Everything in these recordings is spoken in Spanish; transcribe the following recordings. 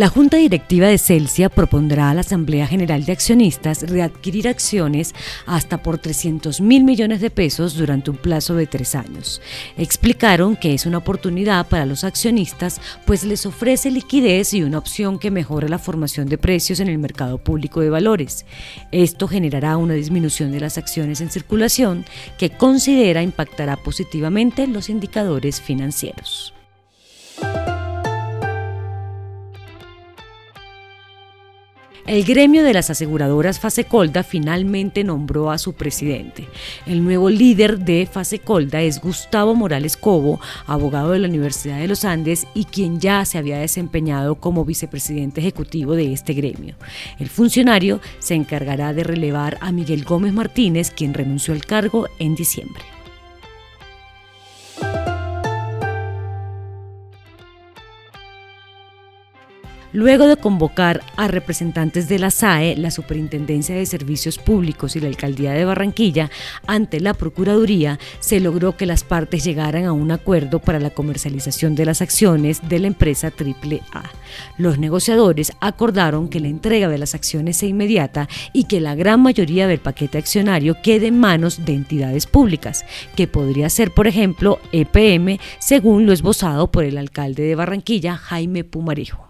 La Junta Directiva de Celsia propondrá a la Asamblea General de Accionistas readquirir acciones hasta por 300 mil millones de pesos durante un plazo de tres años. Explicaron que es una oportunidad para los accionistas, pues les ofrece liquidez y una opción que mejora la formación de precios en el mercado público de valores. Esto generará una disminución de las acciones en circulación que considera impactará positivamente los indicadores financieros. El gremio de las aseguradoras Fasecolda finalmente nombró a su presidente. El nuevo líder de Fasecolda es Gustavo Morales Cobo, abogado de la Universidad de los Andes y quien ya se había desempeñado como vicepresidente ejecutivo de este gremio. El funcionario se encargará de relevar a Miguel Gómez Martínez, quien renunció al cargo en diciembre. Luego de convocar a representantes de la SAE, la Superintendencia de Servicios Públicos y la Alcaldía de Barranquilla ante la Procuraduría, se logró que las partes llegaran a un acuerdo para la comercialización de las acciones de la empresa AAA. Los negociadores acordaron que la entrega de las acciones sea inmediata y que la gran mayoría del paquete accionario quede en manos de entidades públicas, que podría ser, por ejemplo, EPM, según lo esbozado por el alcalde de Barranquilla, Jaime Pumarejo.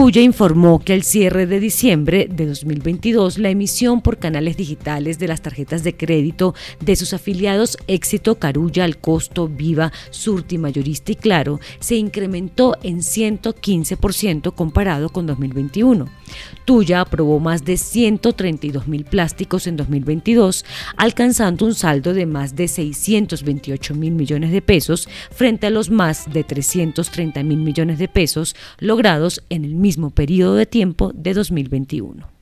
Tuya informó que al cierre de diciembre de 2022 la emisión por canales digitales de las tarjetas de crédito de sus afiliados Éxito, Carulla, Al Costo, Viva, Surti, Mayorista y Claro se incrementó en 115% comparado con 2021. Tuya aprobó más de 132 mil plásticos en 2022, alcanzando un saldo de más de 628 mil millones de pesos frente a los más de 330 mil millones de pesos logrados en el mismo periodo de tiempo de 2021.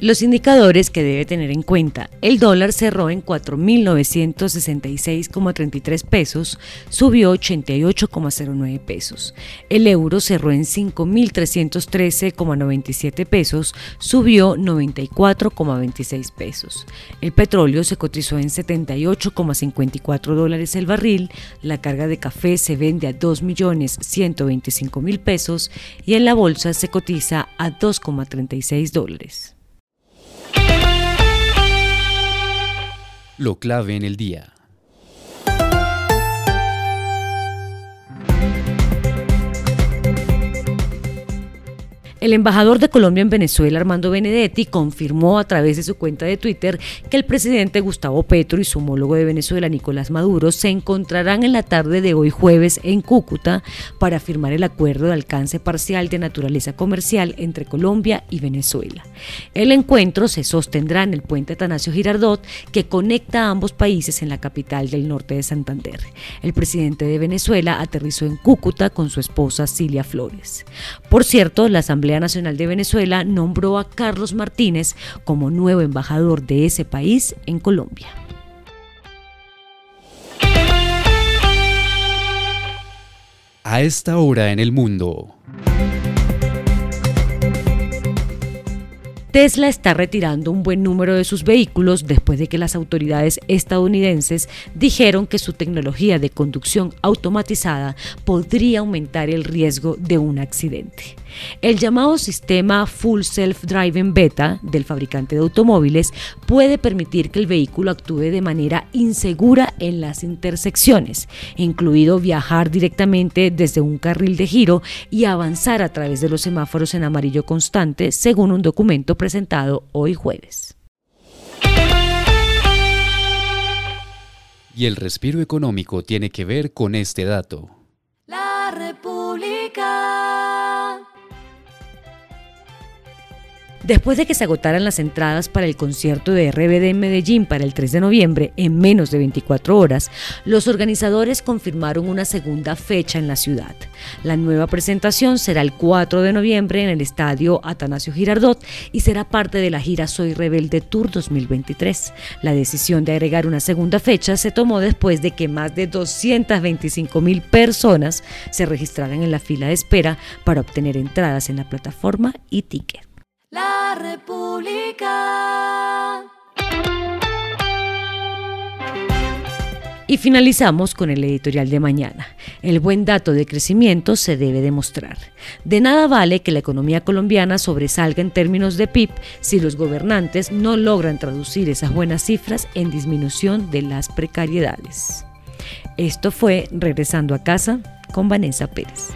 Los indicadores que debe tener en cuenta. El dólar cerró en 4.966,33 pesos, subió 88,09 pesos. El euro cerró en 5.313,97 pesos, subió 94,26 pesos. El petróleo se cotizó en 78,54 dólares el barril, la carga de café se vende a 2.125.000 pesos y en la bolsa se cotiza a 2,36 dólares. Lo clave en el día. El embajador de Colombia en Venezuela, Armando Benedetti, confirmó a través de su cuenta de Twitter que el presidente Gustavo Petro y su homólogo de Venezuela, Nicolás Maduro, se encontrarán en la tarde de hoy jueves en Cúcuta para firmar el acuerdo de alcance parcial de naturaleza comercial entre Colombia y Venezuela. El encuentro se sostendrá en el puente Atanasio Girardot que conecta ambos países en la capital del norte de Santander. El presidente de Venezuela aterrizó en Cúcuta con su esposa Cilia Flores. Por cierto, la Asamblea Nacional de Venezuela nombró a Carlos Martínez como nuevo embajador de ese país en Colombia. A esta hora en el mundo. Tesla está retirando un buen número de sus vehículos después de que las autoridades estadounidenses dijeron que su tecnología de conducción automatizada podría aumentar el riesgo de un accidente. El llamado sistema Full Self-Driving Beta del fabricante de automóviles puede permitir que el vehículo actúe de manera insegura en las intersecciones, incluido viajar directamente desde un carril de giro y avanzar a través de los semáforos en amarillo constante, según un documento presentado hoy jueves. Y el respiro económico tiene que ver con este dato. Después de que se agotaran las entradas para el concierto de RBD en Medellín para el 3 de noviembre en menos de 24 horas, los organizadores confirmaron una segunda fecha en la ciudad. La nueva presentación será el 4 de noviembre en el estadio Atanasio Girardot y será parte de la gira Soy Rebelde Tour 2023. La decisión de agregar una segunda fecha se tomó después de que más de 225 mil personas se registraran en la fila de espera para obtener entradas en la plataforma y ticket. La República. Y finalizamos con el editorial de mañana. El buen dato de crecimiento se debe demostrar. De nada vale que la economía colombiana sobresalga en términos de PIB si los gobernantes no logran traducir esas buenas cifras en disminución de las precariedades. Esto fue Regresando a casa con Vanessa Pérez.